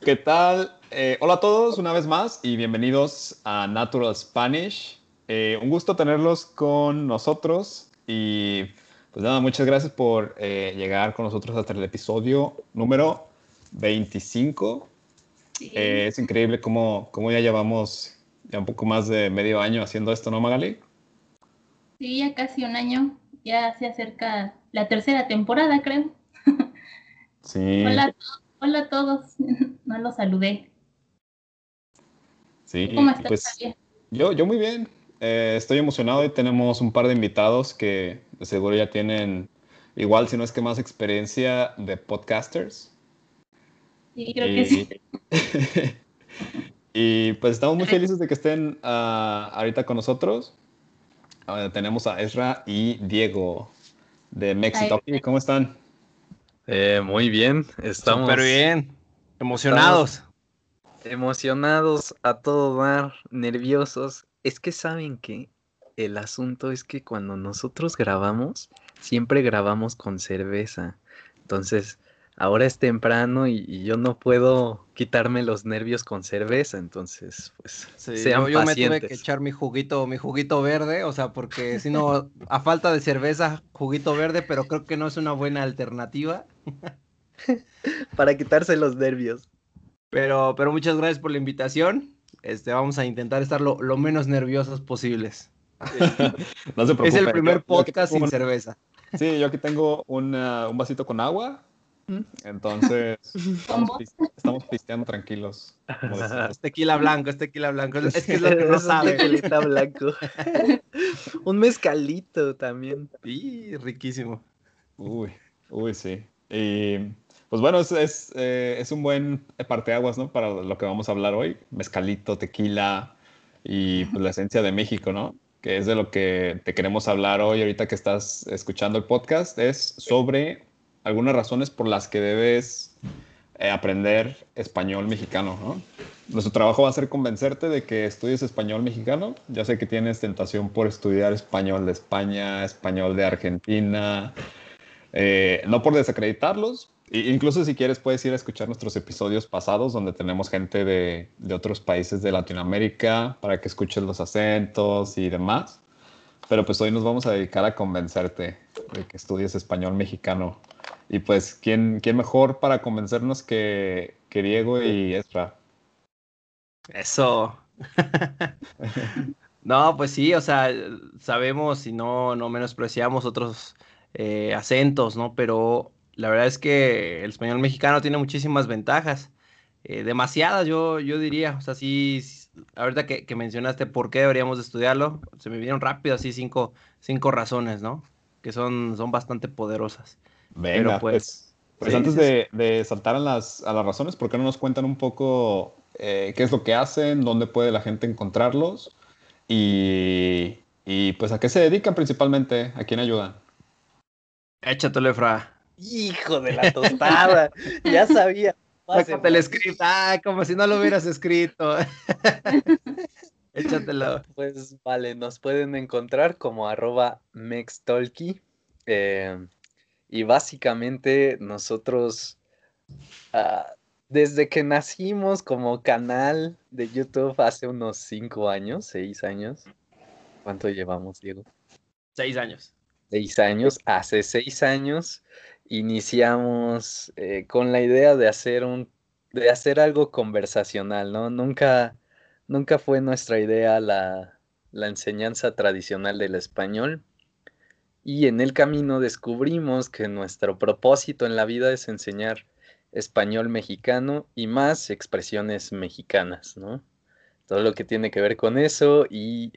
¿Qué tal? Eh, hola a todos una vez más y bienvenidos a Natural Spanish. Eh, un gusto tenerlos con nosotros y pues nada, muchas gracias por eh, llegar con nosotros hasta el episodio número 25. es increíble cómo, cómo ya llevamos ya un poco más de medio año haciendo esto, ¿no, Magali? Sí, ya casi un año. Ya se acerca la tercera temporada, creo. Sí. Hola, hola a todos. No los saludé. Sí, ¿Cómo estás, pues, Javier? yo, yo muy bien. Eh, estoy emocionado y tenemos un par de invitados que de seguro ya tienen igual, si no es que más experiencia de podcasters. Sí, creo que sí. y pues estamos muy felices de que estén ah, ahorita con nosotros. Ah, tenemos a Ezra y Diego de Mexitopi. ¿Cómo están? Eh, muy bien, estamos Súper bien. Emocionados. emocionados a todo dar, nerviosos. Es que saben que el asunto es que cuando nosotros grabamos, siempre grabamos con cerveza. Entonces, ahora es temprano y, y yo no puedo quitarme los nervios con cerveza. Entonces, pues, Sí, sean yo, yo me tuve que echar mi juguito, mi juguito verde, o sea, porque si no, a falta de cerveza, juguito verde, pero creo que no es una buena alternativa. Para quitarse los nervios. Pero, pero muchas gracias por la invitación. Este, vamos a intentar estar lo, lo menos nerviosos posibles. No se Es preocupen. el primer yo- yo aquí podcast tengo sin un- cerveza. Sí, yo aquí tengo una- un vasito con agua. Entonces, estamos, pisteando tranquilos. Es tequila blanco, es tequila blanco. Es, que es lo que no sabe. tequilita blanco. un mezcalito también. Sí, riquísimo. Uy, uy, sí. Y pues bueno, es, es, eh, es un buen parteaguas, ¿no? Para lo que vamos a hablar hoy. Mezcalito, tequila y pues, la esencia de México, ¿no? Que es de lo que te queremos hablar hoy, ahorita que estás escuchando el podcast, es sobre algunas razones por las que debes eh, aprender español mexicano, ¿no? Nuestro trabajo va a ser convencerte de que estudies español mexicano. Ya sé que tienes tentación por estudiar español de España, español de Argentina, eh, no por desacreditarlos. i- Incluso si quieres puedes ir a escuchar nuestros episodios pasados donde tenemos gente de, de otros países de Latinoamérica para que escuches los acentos y demás. Pero pues hoy nos vamos a dedicar a convencerte de que estudies español mexicano. Y pues, ¿quién, quién mejor para convencernos que, que Diego y Ezra? Eso. No, pues sí, o sea, sabemos y no, no menospreciamos otros eh, acentos, ¿no? Pero la verdad es que el español mexicano tiene muchísimas ventajas, eh, demasiadas, yo, yo diría. O sea, sí, ahorita que, que mencionaste por qué deberíamos de estudiarlo, se me vinieron rápido así cinco, cinco razones, ¿no? Que son, son bastante poderosas. Venga, Pero, pues, pues, pues sí, antes sí, de, de saltar a las, a las razones, ¿por qué no nos cuentan un poco eh, qué es lo que hacen, dónde puede la gente encontrarlos y, y pues a qué se dedican principalmente, a quién ayudan? Échatelo, Efra. Hijo de la tostada. ya sabía. Sácate el script. Ay, como si no lo hubieras escrito. Échatelo. Pues vale, nos pueden encontrar como arroba mextalky. eh, y básicamente nosotros, ah, desde que nacimos como canal de YouTube hace unos cinco años, seis años. ¿Cuánto llevamos, Diego? Seis años. Seis años. Hace seis años iniciamos eh, con la idea de hacer un, de hacer algo conversacional, ¿no? Nunca, nunca fue nuestra idea la, la enseñanza tradicional del español. Y en el camino descubrimos que nuestro propósito en la vida es enseñar español mexicano y más expresiones mexicanas, ¿no? Todo lo que tiene que ver con eso y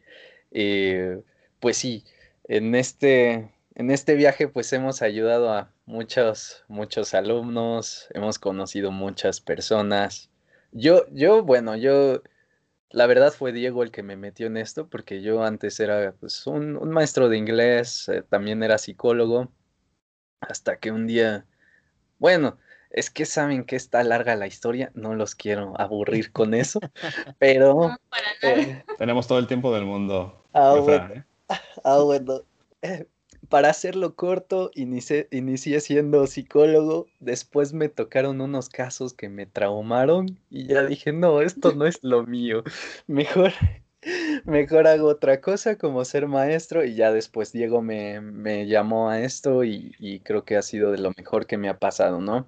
eh, pues sí, en este, en este viaje pues hemos ayudado a muchos, muchos alumnos, hemos conocido muchas personas. Yo, yo, bueno, yo, la verdad fue Diego el que me metió en esto porque yo antes era pues un, un maestro de inglés, eh, también era psicólogo, hasta que un día, bueno, es que saben que está larga la historia, no los quiero aburrir con eso, pero... No, para nada. eh, Tenemos todo el tiempo del mundo. ah, bueno. ¿eh? Ah, bueno. Para hacerlo corto, inicié, inicié siendo psicólogo, después me tocaron unos casos que me traumaron y ya dije, no, esto no es lo mío, mejor, mejor hago otra cosa como ser maestro y ya después Diego me, me llamó a esto y, y, creo que ha sido de lo mejor que me ha pasado, ¿no?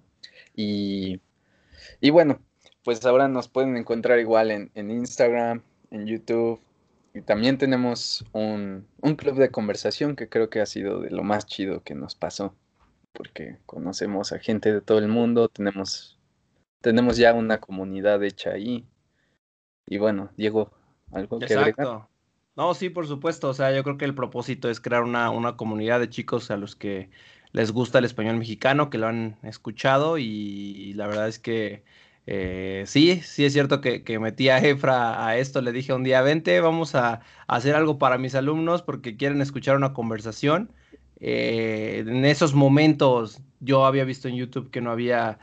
Y, y bueno, pues ahora nos pueden encontrar igual en, en Instagram, en YouTube, y también tenemos un, un, club de conversación que creo que ha sido de lo más chido que nos pasó, porque conocemos a gente de todo el mundo, tenemos, tenemos ya una comunidad hecha ahí. Y bueno, Diego, ¿algo que agregar? No, sí, por supuesto. O sea, yo creo que el propósito es crear una, una comunidad de chicos a los que les gusta el español mexicano, que lo han escuchado y la verdad es que eh, sí, sí es cierto que, que, metí a Efra a esto, le dije un día, vente, vamos a, hacer algo para mis alumnos porque quieren escuchar una conversación. Eh, en esos momentos yo había visto en YouTube que no había,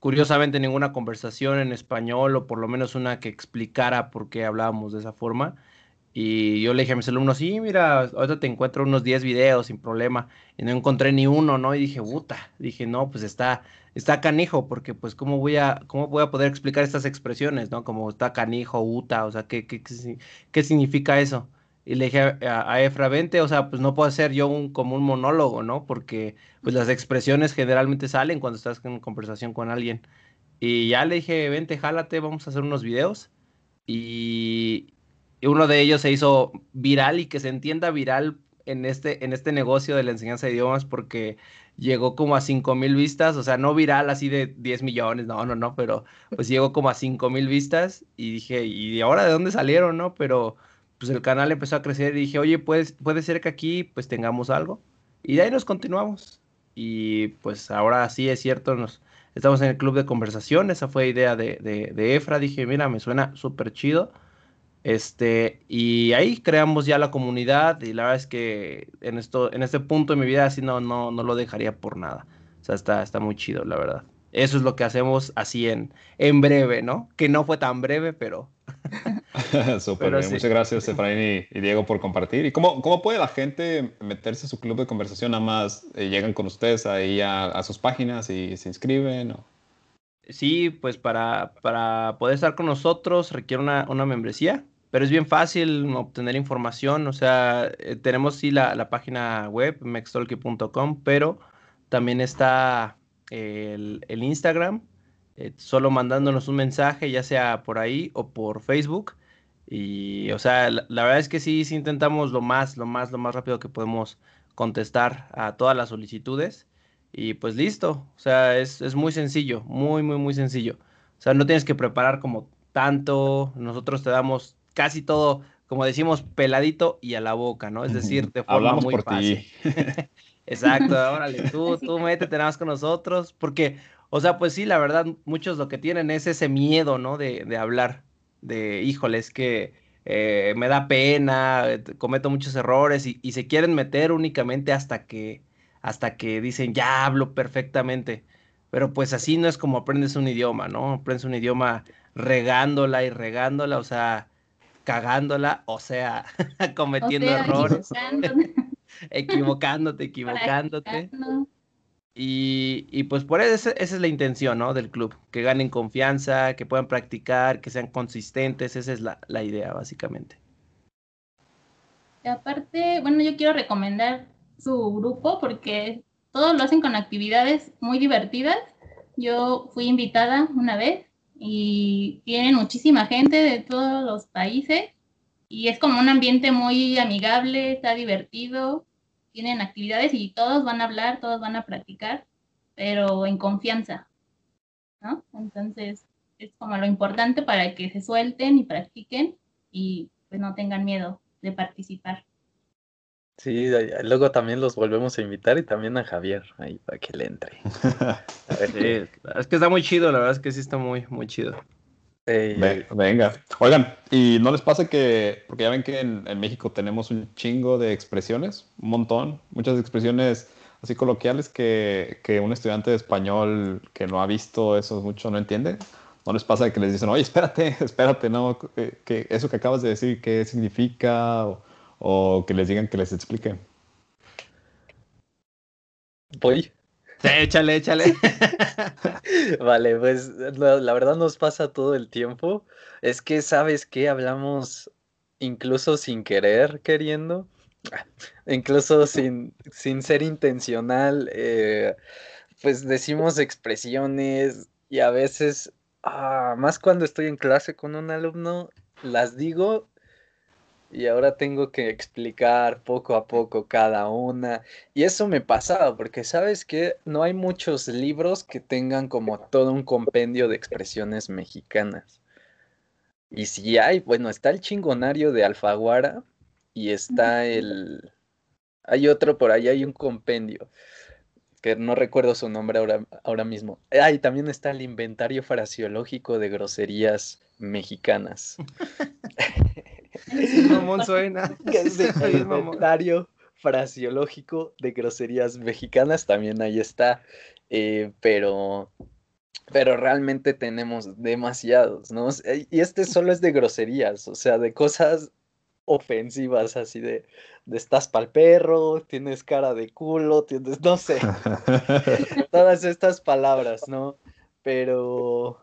curiosamente, ninguna conversación en español o por lo menos una que explicara por qué hablábamos de esa forma. Y yo le dije a mis alumnos, sí, mira, ahorita te encuentro unos 10 videos sin problema. Y no encontré ni uno, ¿no? Y dije, puta, dije, no, pues está, está canijo, porque pues cómo voy a, cómo voy a poder explicar estas expresiones, ¿no? Como está canijo, uta, o sea, ¿qué, qué, qué, significa eso? Y le dije a, Efra, vente, o sea, pues no puedo hacer yo un, como un monólogo, ¿no? Porque pues las expresiones generalmente salen cuando estás en conversación con alguien. Y ya le dije, vente, jálate, vamos a hacer unos videos. Y, y uno de ellos se hizo viral y que se entienda viral en este, en este negocio de la enseñanza de idiomas porque llegó como a 5 mil vistas, o sea, no viral así de 10 millones, no, no, no, pero pues llegó como a 5 mil vistas y dije, ¿y ahora de dónde salieron, no? Pero pues el canal empezó a crecer y dije, oye, pues, puede ser que aquí pues tengamos algo. Y de ahí nos continuamos. Y pues ahora sí es cierto, nos estamos en el club de conversación, esa fue idea de, de, de Efra, dije, mira, me suena súper chido este, y ahí creamos ya la comunidad y la verdad es que en esto, en este punto de mi vida así no, no, no lo dejaría por nada. O sea, está, está muy chido, la verdad. Eso es lo que hacemos así en, en breve, ¿no? Que no fue tan breve, pero. Súper bien. Muchas gracias, Efraín y, Diego, por compartir. ¿Y cómo, cómo puede la gente meterse a su club de conversación? Nada más eh, llegan con ustedes ahí a, sus páginas y se inscriben. ¿o? Sí, pues para, para poder estar con nosotros requiere una, una membresía pero es bien fácil obtener información, o sea, eh, tenemos sí la, página web, mextalky.com, pero también está el, Instagram, eh, solo mandándonos un mensaje, ya sea por ahí o por Facebook. Y, o sea, la, verdad es que sí, sí intentamos lo más, lo más, lo más rápido que podemos contestar a todas las solicitudes. Y pues listo, o sea, es, es muy sencillo, muy, muy, muy sencillo. O sea, no tienes que preparar como tanto, nosotros te damos casi todo, como decimos, peladito y a la boca, ¿no? Es decir, de forma muy fácil. Exacto, órale, tú, tú métete nada más con nosotros, porque, o sea, pues sí, la verdad, muchos lo que tienen es ese miedo, ¿no? De, de hablar, de, híjole, es que eh, me da pena, cometo muchos errores y, y, se quieren meter únicamente hasta que, hasta que dicen, ya hablo perfectamente. Pero pues así no es como aprendes un idioma, ¿no? Aprendes un idioma regándola y regándola, o sea, cagándola, o sea, cometiendo errores, equivocándote, equivocándote. Y, y, pues por eso esa es la intención, ¿no? Del club, que ganen confianza, que puedan practicar, que sean consistentes, esa es la, la idea, básicamente. Y aparte, bueno, yo quiero recomendar su grupo porque todos lo hacen con actividades muy divertidas. Yo fui invitada una vez y tienen muchísima gente de todos los países y es como un ambiente muy amigable, está divertido, tienen actividades y todos van a hablar, todos van a practicar, pero en confianza, ¿no? Entonces es como lo importante para que se suelten y practiquen y pues no tengan miedo de participar. Sí, luego también los volvemos a invitar y también a Javier ahí para que le entre. es que está muy chido, la verdad es que sí está muy, muy chido. venga, oigan, ¿y no les pasa que, porque ya ven que en, México tenemos un chingo de expresiones, un montón, muchas expresiones así coloquiales que, que un estudiante de español que no ha visto eso mucho no entiende? ¿No les pasa que les dicen, oye, espérate, espérate, no, que, eso que acabas de decir, qué significa? O, o que les digan que les expliquen. Voy. échale, échale. vale, pues la, la, verdad nos pasa todo el tiempo. Es que, ¿sabes qué? Hablamos incluso sin querer, queriendo. Incluso sin, sin ser intencional. Eh, pues decimos expresiones y a veces, ah, más cuando estoy en clase con un alumno, las digo y ahora tengo que explicar poco a poco cada una. Y eso me pasaba, porque sabes que no hay muchos libros que tengan como todo un compendio de expresiones mexicanas. Y si hay, bueno, está el chingonario de Alfaguara y está el... Hay otro por ahí, hay un compendio que no recuerdo su nombre ahora, ahora mismo. Ah, y también está el inventario fraseológico de groserías mexicanas. mamón suena. el inventario fraseológico de groserías mexicanas también ahí está. Eh, pero, pero realmente tenemos demasiados, ¿no? Y este solo es de groserías, o sea, de cosas ofensivas, así de, de estás pa'l perro, tienes cara de culo, tienes, no sé, todas estas palabras, ¿no? Pero,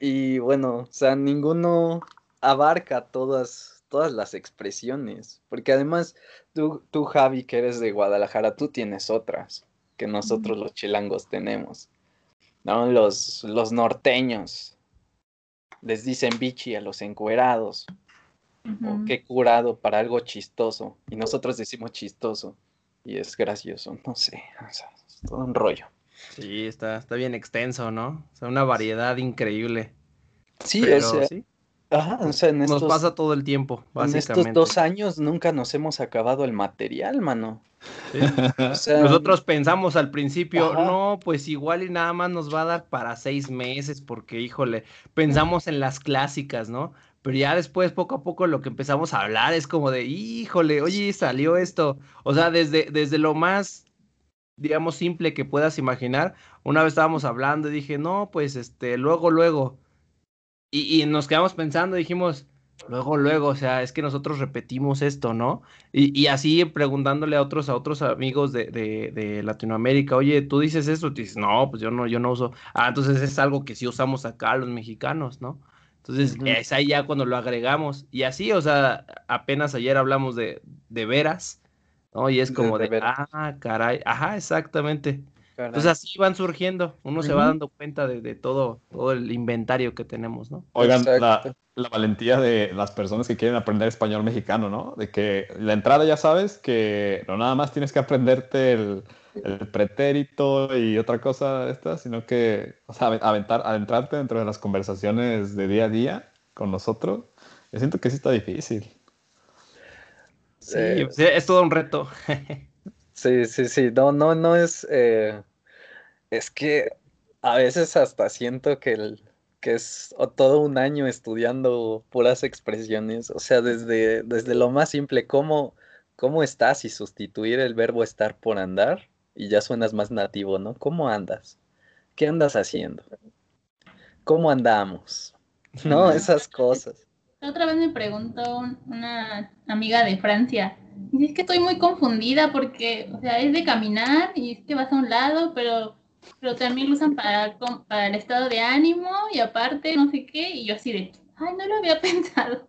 y bueno, o sea, ninguno abarca todas, todas las expresiones, porque además tú, tú, Javi, que eres de Guadalajara, tú tienes otras que nosotros los chilangos tenemos, ¿no? Los, los norteños les dicen bichi a los encuerados, o qué curado para algo chistoso. Y nosotros decimos chistoso. Y es gracioso, no sé. es todo un rollo. Sí, está, está bien extenso, ¿no? O sea, una variedad increíble. Sí, es, ¿sí? Ajá, o sea, en Nos pasa todo el tiempo, básicamente. En estos dos años nunca nos hemos acabado el material, mano. Nosotros pensamos al principio, no, pues igual y nada más nos va a dar para seis meses, porque híjole, pensamos en las clásicas, ¿no? Pero ya después, poco a poco, lo que empezamos a hablar es como de, híjole, oye, salió esto. O sea, desde, desde lo más, digamos, simple que puedas imaginar. Una vez estábamos hablando y dije, no, pues, este, luego, luego. Y, y nos quedamos pensando, dijimos, luego, luego, o sea, es que nosotros repetimos esto, ¿no? Y, y así preguntándole a otros, a otros amigos de, de, de, Latinoamérica, oye, tú dices eso, y dices, no, pues yo no, yo no uso. Ah, entonces es algo que sí usamos acá los mexicanos, ¿no? Entonces, es ahí ya cuando lo agregamos. Y así, o sea, apenas ayer hablamos de, de veras, ¿no? Y es como de, ah, caray, ajá, exactamente. Entonces así van surgiendo, uno se va dando cuenta de, de, todo, todo el inventario que tenemos, ¿no? Oigan, la, la, valentía de las personas que quieren aprender español mexicano, ¿no? De que la entrada ya sabes que no nada más tienes que aprenderte el, el pretérito y otra cosa esta, sino que, o sea, aventar, adentrarte dentro de las conversaciones de día a día con nosotros, yo siento que sí está difícil. Sí, eh, es todo un reto. sí, sí, sí, no, no, no es, eh, es que a veces hasta siento que, el, que es todo un año estudiando puras expresiones, o sea, desde, desde lo más simple, ¿cómo, cómo estás y sustituir el verbo estar por andar y ya suenas más nativo, ¿no? ¿Cómo andas? ¿Qué andas haciendo? ¿Cómo andamos? ¿No? Esas cosas. Otra vez me preguntó una amiga de Francia. Dice, es que estoy muy confundida porque, o sea, es de caminar y es que vas a un lado, pero, pero también lo usan para, para el estado de ánimo y aparte no sé qué. Y yo así de, ay, no lo había pensado.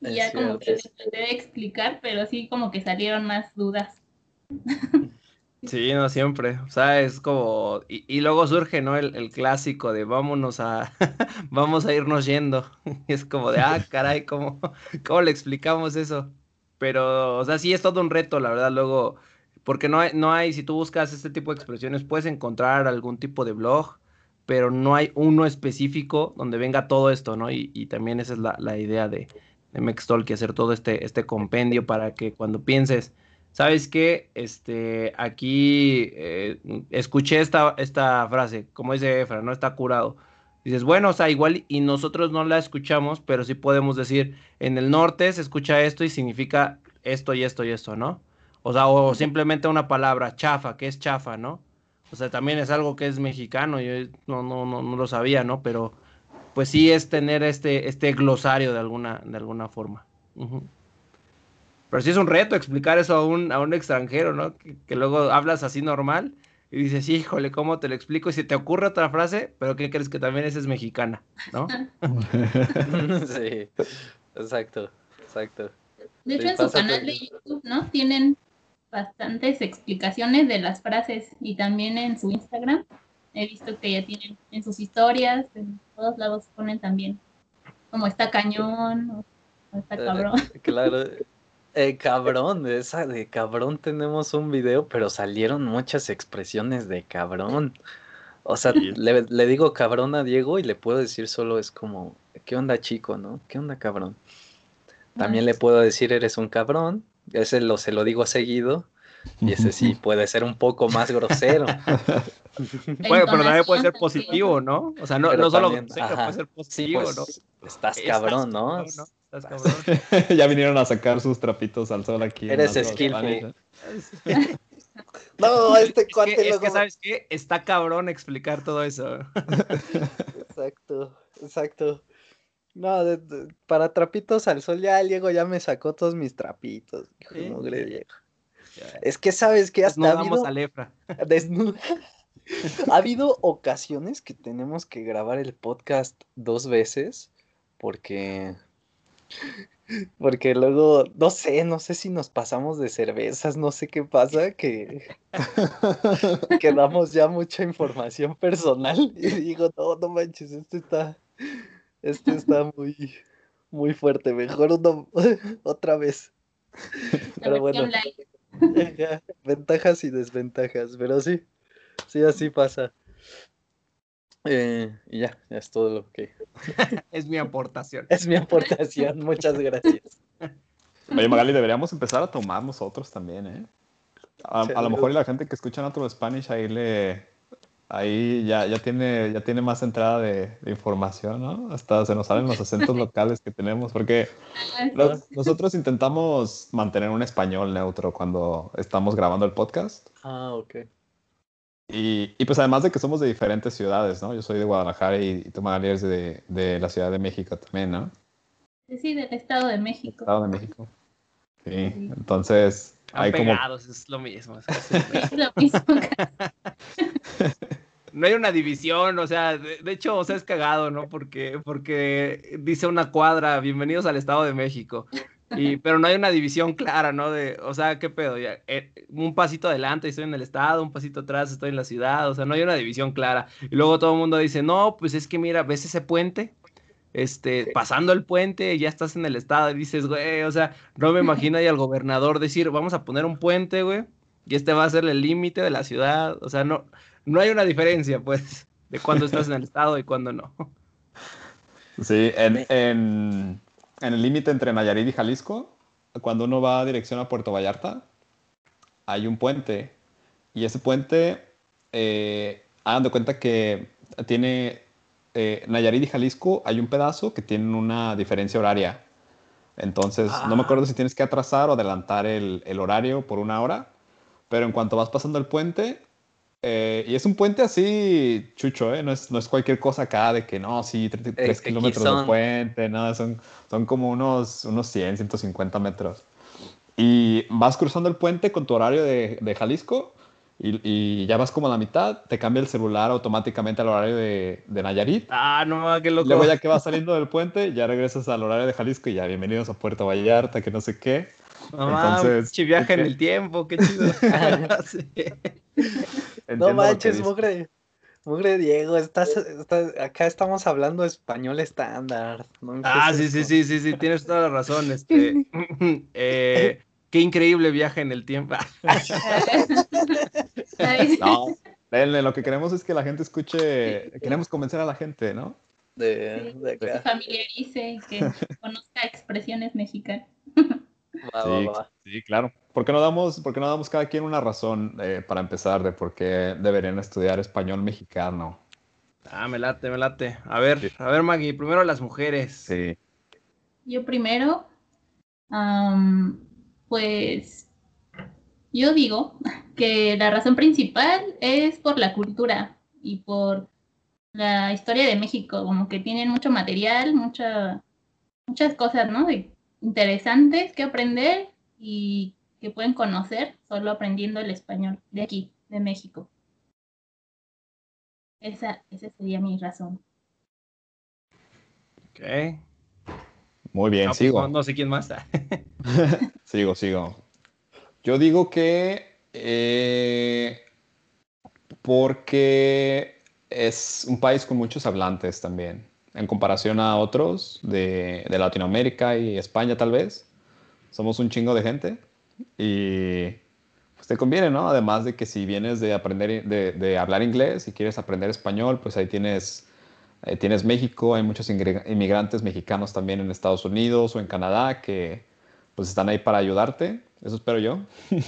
Y ya como que traté de explicar, pero sí como que salieron más dudas. Sí, no siempre. O sea, es como. Y, luego surge, ¿no? El, el, clásico de vámonos a. vamos a irnos yendo. es como de, ah, caray, ¿cómo, ¿cómo le explicamos eso? Pero, o sea, sí es todo un reto, la verdad. Luego, porque no hay, no hay, si tú buscas este tipo de expresiones, puedes encontrar algún tipo de blog, pero no hay uno específico donde venga todo esto, ¿no? Y, y también esa es la, la idea de, de Mextol, que hacer todo este, este compendio para que cuando pienses ¿sabes qué? Este, aquí eh, escuché esta, esta frase, como dice Efra, no está curado. Dices, bueno, o sea, igual y nosotros no la escuchamos, pero sí podemos decir, en el norte se escucha esto y significa esto y esto y esto, ¿no? O sea, o simplemente una palabra, chafa, que es chafa, ¿no? O sea, también es algo que es mexicano, yo no, no, no, no lo sabía, ¿no? Pero pues sí es tener este, este glosario de alguna, de alguna forma. Pero sí es un reto explicar eso a un, a un extranjero, ¿no? Que, luego hablas así normal y dices, híjole, ¿cómo te lo explico? Y si te ocurre otra frase, pero ¿qué crees que también esa es mexicana, ¿no? sí, exacto, exacto. De hecho, Sí, en su canal de YouTube, ¿no? Tienen bastantes explicaciones de las frases y también en su Instagram. He visto que ya tienen en sus historias, en todos lados ponen también como está cañón o, o está Eh, cabrón. Claro. Eh, cabrón, esa de cabrón tenemos un video, pero salieron muchas expresiones de cabrón. O sea, Sí. le, le digo cabrón a Diego y le puedo decir solo es como, ¿qué onda chico, no? ¿Qué onda cabrón? También le puedo decir eres un cabrón, ese lo, se lo digo seguido, y ese sí puede ser un poco más grosero. Puede, pero también puede ser positivo, ¿no? O sea, no, no solo también, grosero, ajá. puede ser Sí, positivo, pues, ¿no? estás Estás cabrón, ¿no? Estás Estás- cabrón. ya vinieron a sacar sus trapitos al sol aquí. Eres skillful. No, este Es cuate que, es que, ¿sabes qué? Está cabrón explicar todo eso. Exacto, exacto. No, de- de- para trapitos al sol ya Diego ya me sacó todos mis trapitos. hijo Sí. mugre Diego. Es que sabes que hasta No ha habido, a Lefra. desnuda. Ha habido ocasiones que tenemos que grabar el podcast dos veces porque porque luego no sé, no sé si nos pasamos de cervezas, no sé qué pasa que que damos ya mucha información personal y digo, no, no manches, este está este está muy muy fuerte, mejor uno otra vez. Pero bueno. Ventajas y desventajas, pero sí, sí, así pasa. Eh, y ya, ya es todo lo que Es mi aportación. es mi aportación. Muchas gracias. Oye, Magali, deberíamos empezar a tomar nosotros también, ¿eh? A, a lo mejor y la gente que escucha Natural Spanish ahí le. Ahí ya, ya, tiene, ya tiene más entrada de, de información, ¿no? Hasta se nos salen los acentos locales que tenemos, porque Ah, lo- nosotros intentamos mantener un español neutro cuando estamos grabando el podcast. Ah, ok. Y, y pues además de que somos de diferentes ciudades, ¿no? Yo soy de Guadalajara y, y tú, Magali, eres de, de la Ciudad de México también, ¿no? Sí, del Estado de México. Estado de México. Sí, Sí. entonces Están hay como... es lo mismo. Es lo mismo No hay una división, o sea, de, de hecho, o sea, es cagado, ¿no? Porque, porque dice una cuadra, bienvenidos al Estado de México. Y, pero no hay una división clara, ¿no? De, o sea, ¿qué pedo? Ya, eh, un pasito adelante estoy en el estado, un pasito atrás estoy en la ciudad, o sea, no hay una división clara. Y luego todo el mundo dice, no, pues es que mira, ¿ves ese puente? Este, pasando el puente, ya estás en el estado y dices, güey, o sea, no me imagino ahí al gobernador decir, vamos a poner un puente, güey, y este va a ser el límite de la ciudad, o sea, no, no hay una diferencia, pues, de cuando estás en el estado y cuando no. Sí, en, en, en el límite entre Nayarit y Jalisco, cuando uno va a dirección a Puerto Vallarta, hay un puente. Y ese puente, eh, hagan de cuenta que tiene eh, Nayarit y Jalisco, hay un pedazo que tienen una diferencia horaria. Entonces, no me Ah. acuerdo si tienes que atrasar o adelantar el, el horario por una hora, pero en cuanto vas pasando el puente, eh, y es un puente así, chucho, ¿eh? No es, no es cualquier cosa acá de que no, sí, tre- tre- tres aquí kilómetros de son. puente, nada, son, son como unos, unos 100, 150 metros. Y vas cruzando el puente con tu horario de, de Jalisco y, y ya vas como a la mitad, te cambia el celular automáticamente al horario de, de Nayarit. Ah, no, qué Y loco. luego ya que vas saliendo del puente, ya regresas al horario de Jalisco y ya bienvenidos a Puerto Vallarta, que no sé qué. No, mames, Entonces, viaje en el tiempo, qué chido. Sí. Entiendo No manches, mugre. Mugre Diego, estás, estás- acá estamos hablando español estándar. ¿no? ¿Qué Ah, sí, sí, sí, sí, sí, tienes toda la razón. Este, eh, qué increíble viaje en el tiempo. No, lo que queremos es que la gente escuche, queremos convencer a la gente, ¿no? De, Sí. de Se acá. familiarice, que conozca expresiones mexicanas. Va, Sí, va. sí, claro. ¿Por qué no damos, por qué no damos cada quien una razón eh, para empezar de por qué deberían estudiar español mexicano? Ah, me late, me late. A ver, Sí. a ver, Maggie, primero las mujeres. Sí. Yo primero, pues yo digo que la razón principal es por la cultura y por la historia de México, como que tienen mucho material, mucha, muchas cosas, ¿no? De- interesantes que aprender y que pueden conocer solo aprendiendo el español de aquí, de México. Esa, esa sería mi razón. Ok. Muy bien, No, pues, sigo. no, no sé quién más está. Sigo, sigo. Yo digo que eh, porque es un país con muchos hablantes también, en comparación a otros de, de Latinoamérica y España tal vez. Somos un chingo de gente y pues te conviene, ¿no? Además de que si vienes de aprender, de, de hablar inglés y quieres aprender español, pues ahí tienes, eh, tienes México, hay muchos inmigrantes mexicanos también en Estados Unidos o en Canadá que pues están ahí para ayudarte, eso espero yo.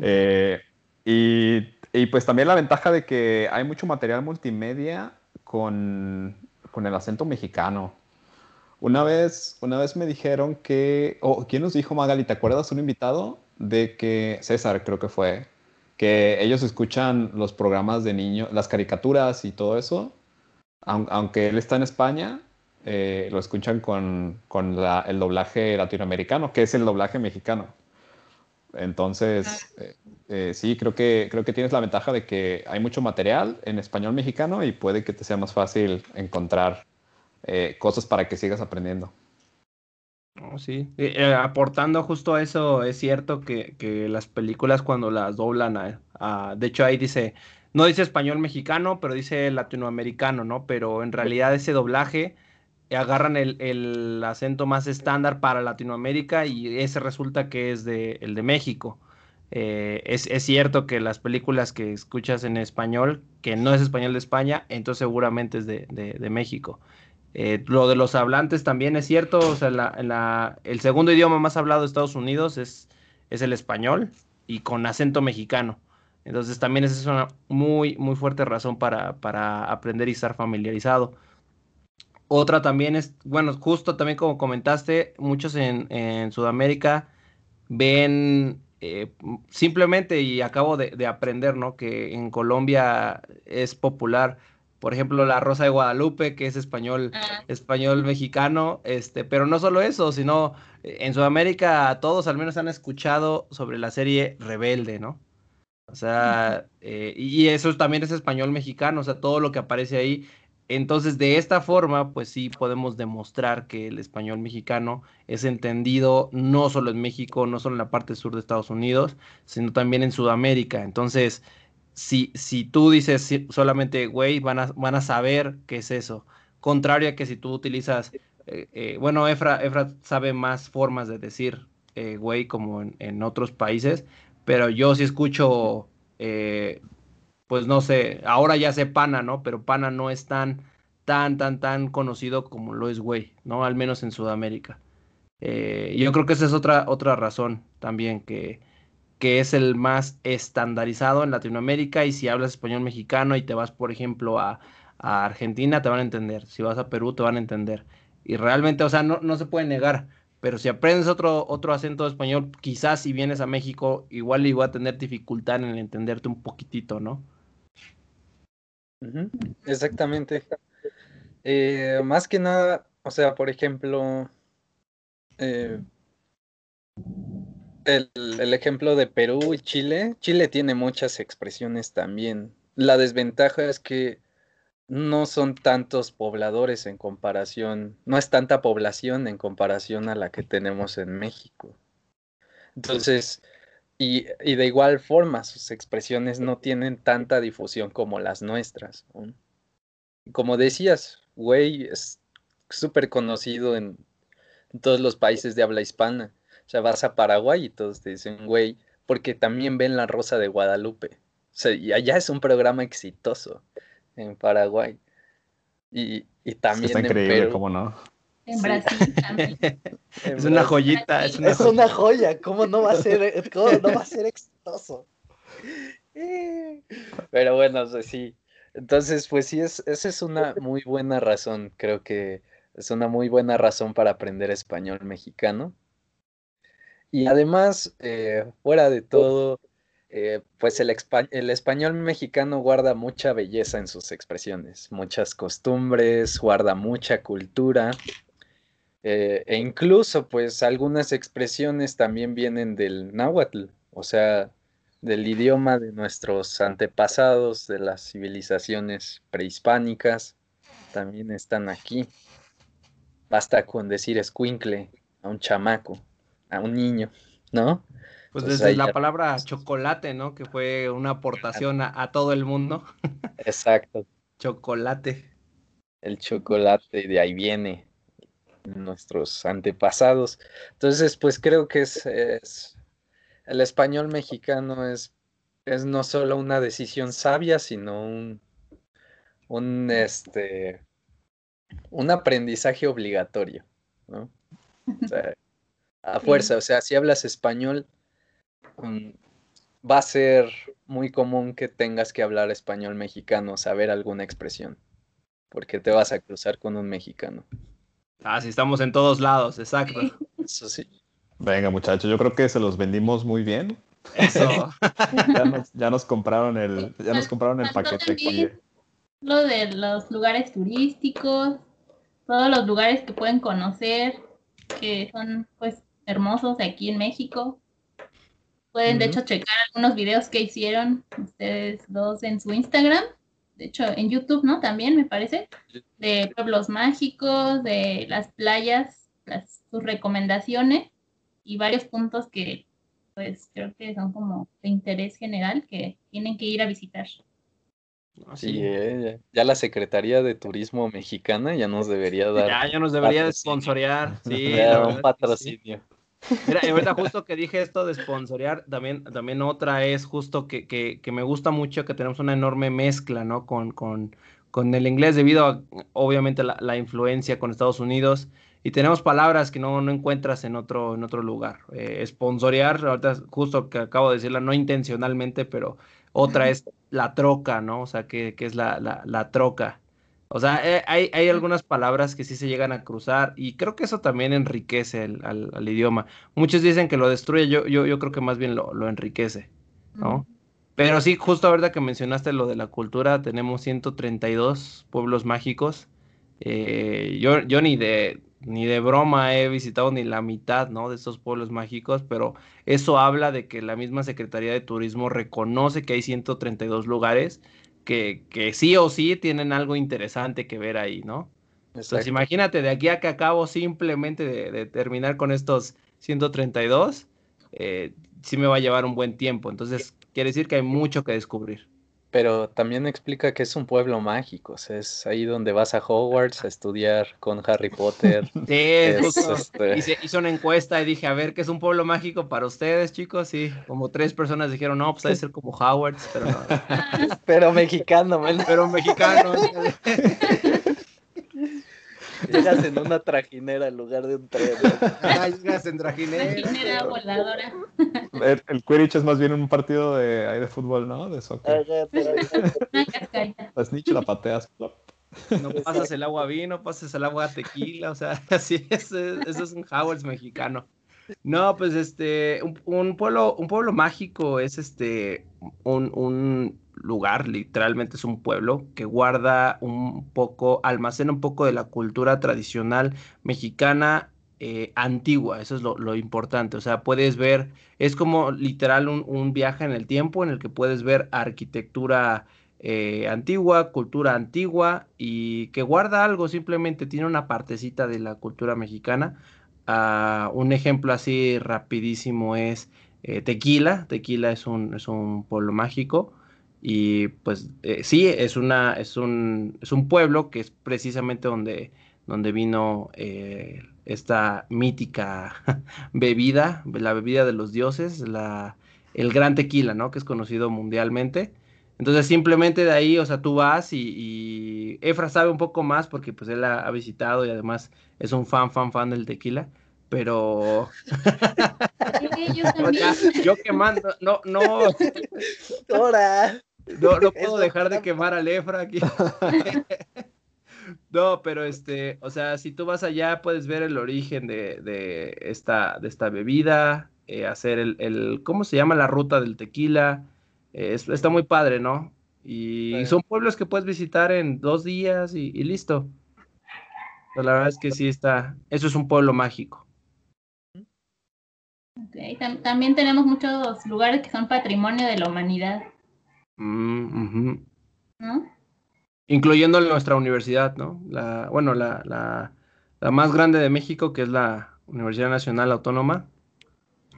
Eh, y, y, pues también la ventaja de que hay mucho material multimedia con, con el acento mexicano. Una vez, una vez me dijeron que, o ¿quién nos dijo, Magali? ¿Te acuerdas un invitado? De que, César creo que fue, que ellos escuchan los programas de niños, las caricaturas y todo eso, aun- aunque él está en España, eh, lo escuchan con, con el doblaje latinoamericano, que es el doblaje mexicano. Entonces, eh, eh, sí, creo que, creo que tienes la ventaja de que hay mucho material en español mexicano y puede que te sea más fácil encontrar eh, cosas para que sigas aprendiendo. No, sí. Eh, eh, aportando justo a eso, es cierto que, que las películas cuando las doblan, a- a- de hecho ahí dice, no dice español mexicano, pero dice latinoamericano, ¿no? Pero en realidad ese doblaje agarran el, el acento más estándar para Latinoamérica y ese resulta que es de, el de México. Eh, es, es cierto que las películas que escuchas en español, que no es español de España, entonces seguramente es de, de- México. Eh, lo de los hablantes también es cierto, o sea, la- el segundo idioma más hablado de Estados Unidos es, es el español y con acento mexicano. Entonces también esa es una muy, muy fuerte razón para, para aprender y estar familiarizado. Otra también es, bueno, justo también como comentaste, muchos en, en Sudamérica ven eh, simplemente, y acabo de, de aprender, ¿no? Que en Colombia es popular, por ejemplo, la Rosa de Guadalupe, que es español, Ah, español mexicano, este, pero no solo eso, sino eh, en Sudamérica todos al menos han escuchado sobre la serie Rebelde, ¿no? O sea, eh, y eso también es español mexicano, o sea, todo lo que aparece ahí. Entonces, de esta forma, pues sí podemos demostrar que el español mexicano es entendido no solo en México, no solo en la parte sur de Estados Unidos, sino también en Sudamérica. Entonces, si, si tú dices solamente, güey, van a, van a saber qué es eso. Contrario a que si tú utilizas, eh, eh, bueno, Efra, Efra sabe más formas de decir, eh, güey, como en, otros países, pero yo sí escucho, pues no sé, ahora ya sé pana, ¿no? Pero pana no es tan, tan, tan, tan conocido como lo es güey, ¿no? Al menos en Sudamérica. Eh, yo creo que esa es otra, otra razón también, que, que es el más estandarizado en Latinoamérica y si hablas español mexicano y te vas, por ejemplo, a, Argentina, te van a entender, si vas a Perú, te van a entender. Y realmente, o sea, no, no se puede negar, pero si aprendes otro, otro acento de español, quizás si vienes a México, igual iba a tener dificultad en entenderte un poquitito, ¿no? Exactamente. Eh, más que nada, o sea, por ejemplo, eh, el, el ejemplo de Perú y Chile, Chile tiene muchas expresiones también. La desventaja es que no son tantos pobladores en comparación, no es tanta población en comparación a la que tenemos en México. Entonces, y, y de igual forma, sus expresiones no tienen tanta difusión como las nuestras. ¿no? Como decías, güey es súper conocido en, en todos los países de habla hispana. O sea, vas a Paraguay y todos te dicen güey, porque también ven La Rosa de Guadalupe. O sea, y allá es un programa exitoso en Paraguay. Y, y Es que también está en increíble, Perú. ¿cómo no? En Sí. Brasil también. Es una joyita, es una Es joyita. una joya, ¿cómo no va a ser, cómo no va a ser exitoso? Eh, Pero bueno, sí. Entonces, pues sí, es, esa es una muy buena razón, creo que es una muy buena razón para aprender español mexicano. Y además, eh, fuera de todo, eh, pues el, el español mexicano guarda mucha belleza en sus expresiones, muchas costumbres, guarda mucha cultura. Eh, e incluso, pues, algunas expresiones también vienen del náhuatl. O sea, del idioma de nuestros antepasados, de las civilizaciones prehispánicas, también están aquí. Basta con decir escuincle a un chamaco, a un niño, ¿no? Pues desde la palabra chocolate, ¿no? Que fue una aportación a, todo el mundo. Exacto. chocolate. El chocolate, de ahí viene nuestros antepasados. Entonces, pues creo que es, el español mexicano es, es no solo una decisión sabia, sino un, un, este, un aprendizaje obligatorio, ¿no? a fuerza, o sea, si hablas español, mm, va a ser muy común que tengas que hablar español mexicano, saber alguna expresión, porque te vas a cruzar con un mexicano. Ah, sí, estamos en todos lados, exacto. Eso sí. Venga, muchachos, yo creo que se los vendimos muy bien. Eso. ya, nos, compraron el, ya nos compraron el paquete aquí. Lo de los lugares turísticos, todos los lugares que pueden conocer, que son pues hermosos aquí en México. Pueden de hecho checar algunos videos que hicieron ustedes dos en su Instagram de hecho en YouTube, ¿no? También me parece, de pueblos mágicos, de las playas, las, sus recomendaciones y varios puntos que pues creo que son como de interés general que tienen que ir a visitar. Sí, eh, ya, la Secretaría de Turismo Mexicana ya nos debería dar. Ya, ya nos debería de sponsorear. Sí, un patrocinio. Mira, y ahorita justo que dije esto de sponsorear, también, también otra es justo que, que, que me gusta mucho que tenemos una enorme mezcla, ¿no? Con, con, con el inglés debido a, obviamente, la, la, influencia con Estados Unidos. Y tenemos palabras que no, no encuentras en otro, en otro lugar. Eh, sponsorear, ahorita justo que acabo de decirla, no intencionalmente, pero otra es la troca, ¿no? O sea, que, que es la, la, la troca. O sea, eh, hay, hay, algunas palabras que sí se llegan a cruzar y creo que eso también enriquece el, al, idioma. Muchos dicen que lo destruye, yo, yo, yo creo que más bien lo, lo enriquece, ¿no? Pero sí, justo ahorita que mencionaste lo de la cultura, tenemos 132 pueblos mágicos. Eh, yo, yo ni de ni de broma he visitado ni la mitad, ¿no? De estos pueblos mágicos, pero eso habla de que la misma Secretaría de Turismo reconoce que hay 132 lugares que, sí o sí tienen algo interesante que ver ahí, ¿no? Entonces imagínate, de aquí a que acabo simplemente de, terminar con estos 132, eh, sí me va a llevar un buen tiempo. Entonces quiere decir que hay mucho que descubrir. Pero también explica que es un pueblo mágico, es ahí donde vas a Hogwarts a estudiar con Harry Potter. Sí, este... hizo una encuesta y dije, a ver, ¿qué es un pueblo mágico para ustedes, chicos? Sí, como tres personas dijeron, no, pues debe ser como Hogwarts, pero no. pero mexicano, man. Pero mexicano. Llegas en una trajinera en lugar de un tren. Ah, llegas en trajinera. Trajinera voladora. El, el, Quidditch es más bien un partido de, de fútbol, ¿no? De soccer. Una cascarita. La snitch la pateas. No pasas el agua vino, pasas el agua tequila, o sea, así es, eso es un Howells mexicano. No, pues este, un, un, pueblo, un pueblo mágico es este, un, un lugar, literalmente es un pueblo que guarda un poco, almacena un poco de la cultura tradicional mexicana eh, antigua, eso es lo, importante, o sea, puedes ver, es como literal un, viaje en el tiempo en el que puedes ver arquitectura eh, antigua, cultura antigua y que guarda algo, simplemente tiene una partecita de la cultura mexicana. Ah, un ejemplo así rapidísimo es eh, Tequila, Tequila es un, es un pueblo mágico y pues eh, sí, es, una, es, un, es un pueblo que es precisamente donde, donde vino eh, esta mítica bebida, la bebida de los dioses, la, el gran tequila, ¿no? Que es conocido mundialmente. Entonces simplemente de ahí, o sea, tú vas y, Efra sabe un poco más porque pues él ha, visitado y además es un fan, fan, fan del tequila pero yo, yo quemando, no, no. Ahora. No, no puedo dejar de quemar a Lefra aquí. No, pero este, o sea, si tú vas allá puedes ver el origen de, esta, de esta bebida, eh, hacer el, ¿cómo se llama? La ruta del tequila. está muy padre, ¿no? Y, son pueblos que puedes visitar en dos días y, listo. Pues la verdad es que sí está, eso es un pueblo mágico. Okay. también tenemos muchos lugares que son patrimonio de la humanidad. Mm, ¿No? Incluyendo nuestra universidad, ¿no? La, bueno, la, la, la, más grande de México, que es la Universidad Nacional Autónoma.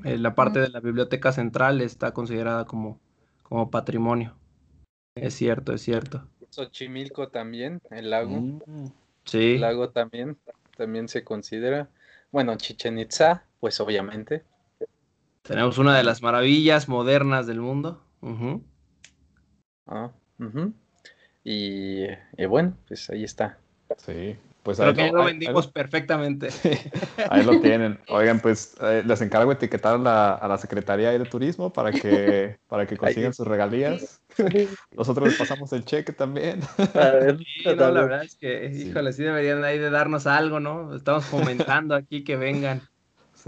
Eh, la parte de la biblioteca central está considerada como, como patrimonio. Es cierto, es cierto. Xochimilco también, el lago. Mm. sí. El lago también, también se considera. Bueno, Chichen Itza, pues obviamente. Tenemos una de las maravillas modernas del mundo. Ah, y, bueno, pues ahí está. Sí, pues Creo que lo vendimos perfectamente. ahí lo tienen. Oigan, pues eh, les encargo etiquetar a la Secretaría de Turismo para que, para que consigan sus regalías. Nosotros les pasamos el cheque también. la verdad es que, híjole, sí deberían ahí de darnos algo, ¿no? Estamos comentando aquí que vengan.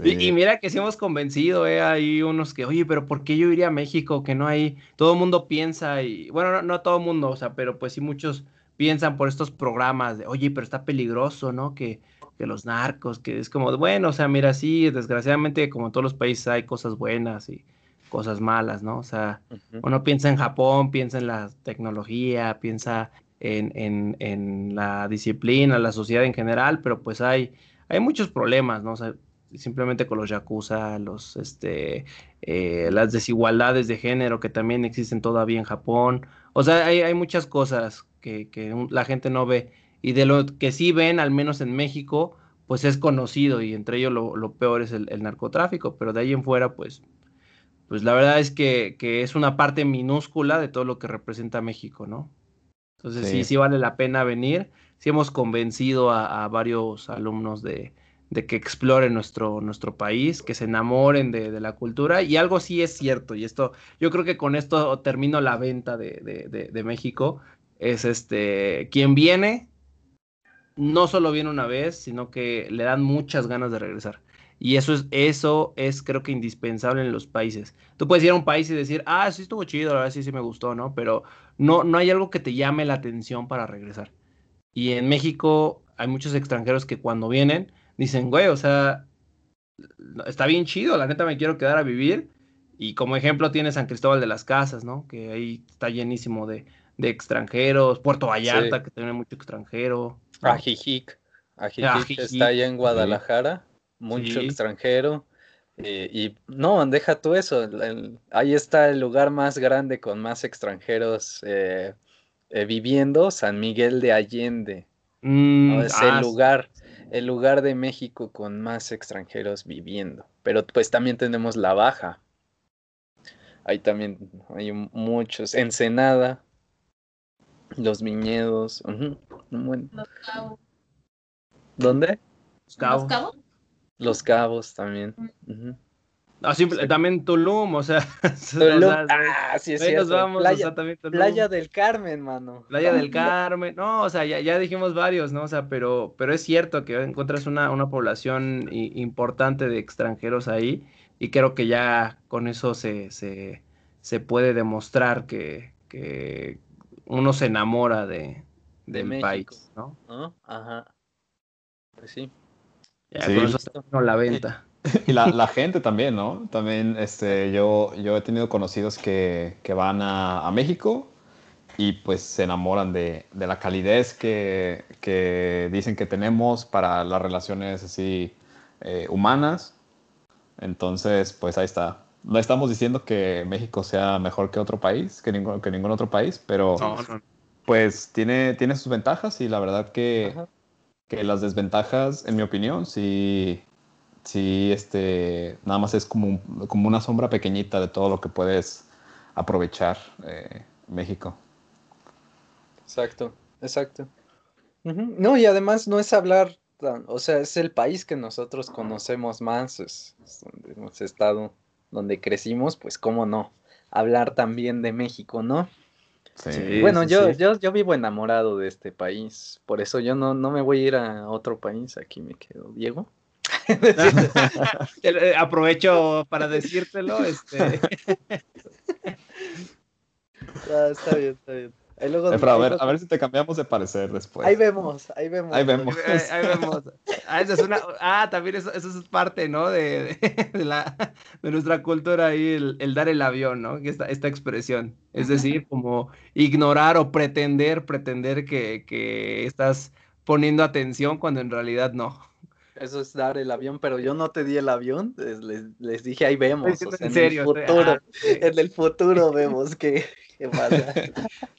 Y, mira que sí hemos convencido, ¿eh? Hay unos que, oye, pero ¿por qué yo iría a México? Que no hay, todo el mundo piensa y, bueno, no, no todo el mundo, o sea, pero pues sí muchos piensan por estos programas de, oye, pero está peligroso, ¿no? Que, que los narcos, que es como, bueno, o sea, mira, sí, desgraciadamente como en todos los países hay cosas buenas y cosas malas, ¿no? O sea, uno piensa en Japón, piensa en la tecnología, piensa en, en, en, la disciplina, la sociedad en general, pero pues hay, hay muchos problemas, ¿no? O sea, simplemente con los yakuza, los, este, eh, las desigualdades de género que también existen todavía en Japón. O sea, hay, hay muchas cosas que, que, la gente no ve. Y de lo que sí ven, al menos en México, pues es conocido y entre ellos lo, lo peor es el, el, narcotráfico, pero de ahí en fuera, pues, pues la verdad es que, que, es una parte minúscula de todo lo que representa México, ¿no? Entonces sí, sí, sí vale la pena venir. Sí hemos convencido a, a varios alumnos de, de que exploren nuestro, nuestro país, que se enamoren de, la cultura. Y algo sí es cierto, y esto, yo creo que con esto termino la venta de, México, es este, quien viene, no solo viene una vez, sino que le dan muchas ganas de regresar. Y eso es, eso es creo que indispensable en los países. Tú puedes ir a un país y decir, ah, sí estuvo chido, ahora sí, sí me gustó, ¿no? Pero no, no hay algo que te llame la atención para regresar. Y en México hay muchos extranjeros que cuando vienen, dicen, güey, o sea, está bien chido, la neta me quiero quedar a vivir. Y como ejemplo tiene San Cristóbal de las Casas, ¿no? Que ahí está llenísimo de, de extranjeros. Puerto Vallarta, que tiene mucho extranjero. Ajijic. Ajijic está allá en Guadalajara, mucho extranjero. Eh, y no, deja tú eso. ahí está el lugar más grande con más extranjeros eh, eh, viviendo, San Miguel de Allende. Mm, es el ah, lugar el lugar de México con más extranjeros viviendo. Pero pues también tenemos La Baja. Ahí también hay muchos. Ensenada, Los Viñedos. Los Cabos. ¿Dónde? Los Cabos. Los Cabos también. También Tulum, o sea. ah, sí, es cierto. playa, del Carmen, mano. Playa del Carmen, no, o sea, ya, dijimos varios, ¿no? O sea, pero, pero es cierto que encuentras una, una población importante de extranjeros ahí y creo que ya con eso se, se, se puede demostrar que, que, uno se enamora de, del país, ¿no? Ajá. Pues sí. Ya con eso la venta. Y la, gente también, ¿no? También este, yo, yo he tenido conocidos que, que van a, a, México y pues se enamoran de, de la calidez que, que, dicen que tenemos para las relaciones así eh, humanas. Entonces, pues ahí está. No estamos diciendo que México sea mejor que otro país, que ningún, que ningún otro país, pero pues tiene, tiene sus ventajas y la verdad que, que las desventajas, en mi opinión, sí, sí, este, nada más es como, como una sombra pequeñita de todo lo que puedes aprovechar eh, México. Exacto, exacto. No, y además no es hablar, o sea, es el país que nosotros conocemos más, es, donde hemos estado, donde crecimos, pues cómo no, hablar también de México, ¿no? Sí, bueno, yo, yo, yo vivo enamorado de este país, por eso yo no, no me voy a ir a otro país, aquí me quedo. Diego. Aprovecho para decírtelo. Este... Ah, está bien, está bien. Ahí luego- Efra, a ver, a ver si te cambiamos de parecer después. Ahí vemos, ahí vemos. Ahí vemos. Ahí, ahí vemos. Ah, esa es una, ah, también eso, eso es parte, ¿no? De, de, de la, de nuestra cultura ahí, el, el dar el avión, ¿no? Esta, esta expresión. Es decir, como ignorar o pretender, pretender que, que estás poniendo atención cuando en realidad no. Eso es dar el avión, pero yo no te di el avión, les, les- les dije ahí vemos. o sea, en serio. El futuro, ah, sí. en el futuro vemos qué, qué pasa.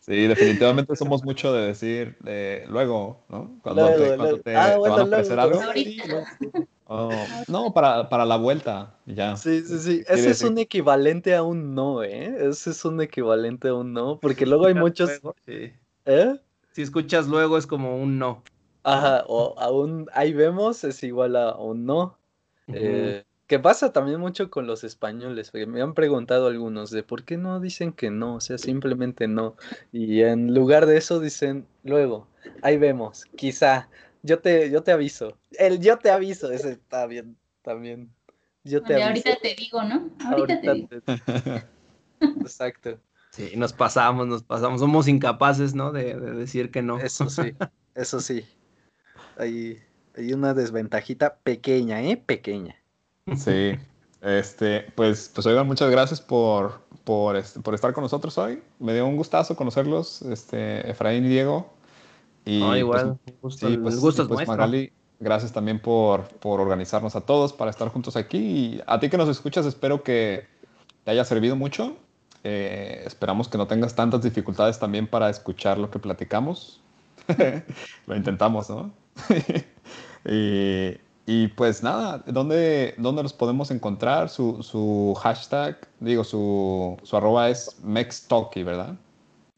Sí, definitivamente somos mucho de decir eh, luego, ¿no? Cuando Luego, te, cuando te- Ah, te bueno, van a ofrecer luego, algo. sí. Oh, no, para, para la vuelta, ya. Sí, sí, sí. Ese es un equivalente a un no, ¿eh? Ese es un equivalente a un no, porque luego hay muchos, Luego, sí. ¿eh? Si escuchas luego es como un no. Ajá, o a un ahí vemos es igual a un no. Eh, que pasa también mucho con los españoles, porque me han preguntado algunos de por qué no dicen que no, o sea, simplemente no. Y en lugar de eso dicen luego, ahí vemos, quizá, yo te, yo te aviso. El yo te aviso, ese está bien también. Yo te aviso. ahorita te digo, ¿no? Ahorita, te digo. te- Exacto. Sí, nos pasamos, nos pasamos. Somos incapaces, ¿no? De, de decir que no. Eso sí, eso sí. Hay, hay una desventajita pequeña, ¿eh? Pequeña. Sí. Este, pues, pues oigan, muchas gracias por, por, este, por estar con nosotros hoy. Me dio un gustazo conocerlos, este, Efraín y Diego. Y No, pues, igual. el gusto, Sí, el pues, gusto y es pues, nuestro. Magali, gracias también por, por organizarnos a todos para estar juntos aquí. Y a ti que nos escuchas, espero que te haya servido mucho. Eh, esperamos que no tengas tantas dificultades también para escuchar lo que platicamos. lo intentamos, ¿no? y, y, pues nada, ¿dónde, dónde los podemos encontrar? Su, su hashtag, digo, su, su arroba es Mextalky, ¿verdad?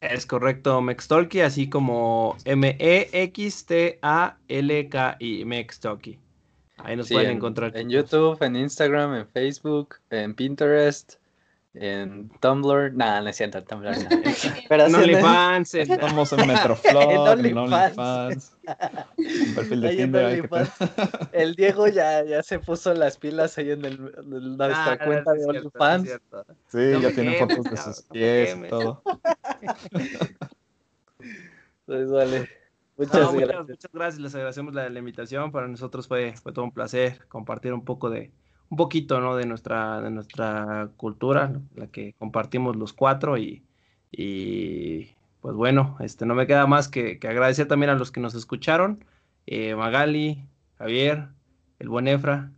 Es correcto, Mextalky, así como E M-E-X-T-A-L-K-I, Mextalky. Ahí nos Sí, pueden en, encontrar. en. YouTube, en Instagram, en Facebook, en Pinterest, en Tumblr. Nah, no es cierto, Tumblr no. Pero En OnlyFans, en- Estamos en Metroflog, en OnlyFans. Un perfil de Tinder. El Diego ya, ya se puso las pilas ahí en, el, en nuestra Ah, cuenta sí de OnlyFans. Sí, No ya quemes, fotos de sus no pies y todo. Pues vale. Muchas No, muchas, gracias. muchas gracias, les agradecemos la, la invitación. Para nosotros fue, fue todo un placer compartir un poco de, un poquito, ¿no? De nuestra, de nuestra cultura, ¿no? la que compartimos los cuatro y, y pues bueno, este, no me queda más que, que agradecer también a los que nos escucharon, eh, Magali, Javier, el buen Efra.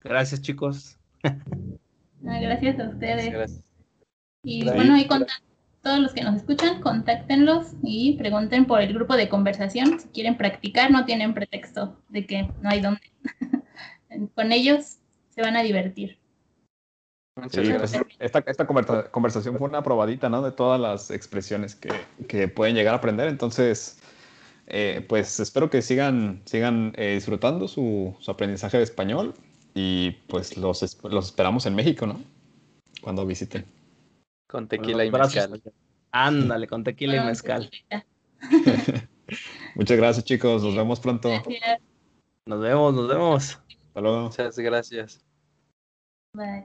Gracias, chicos. Ah, Gracias a ustedes. Gracias. Y bueno, ahí conta- todos los que nos escuchan, contáctenlos y pregunten por el grupo de conversación. Si quieren practicar, no tienen pretexto de que no hay dónde. Con ellos se van a divertir. Muchas Sí, gracias. pues, esta, esta conversa- conversación fue una probadita, ¿no? De todas las expresiones que, que pueden llegar a aprender. Entonces, eh, pues espero que sigan, sigan eh, disfrutando su, su aprendizaje de español y pues los, los esperamos en México, ¿no? Cuando visiten. Con tequila y mezcal. Ándale, con tequila y mezcal. Muchas gracias, chicos. Nos vemos pronto. Gracias. Nos vemos, nos vemos. Hasta luego. Muchas gracias. Bye.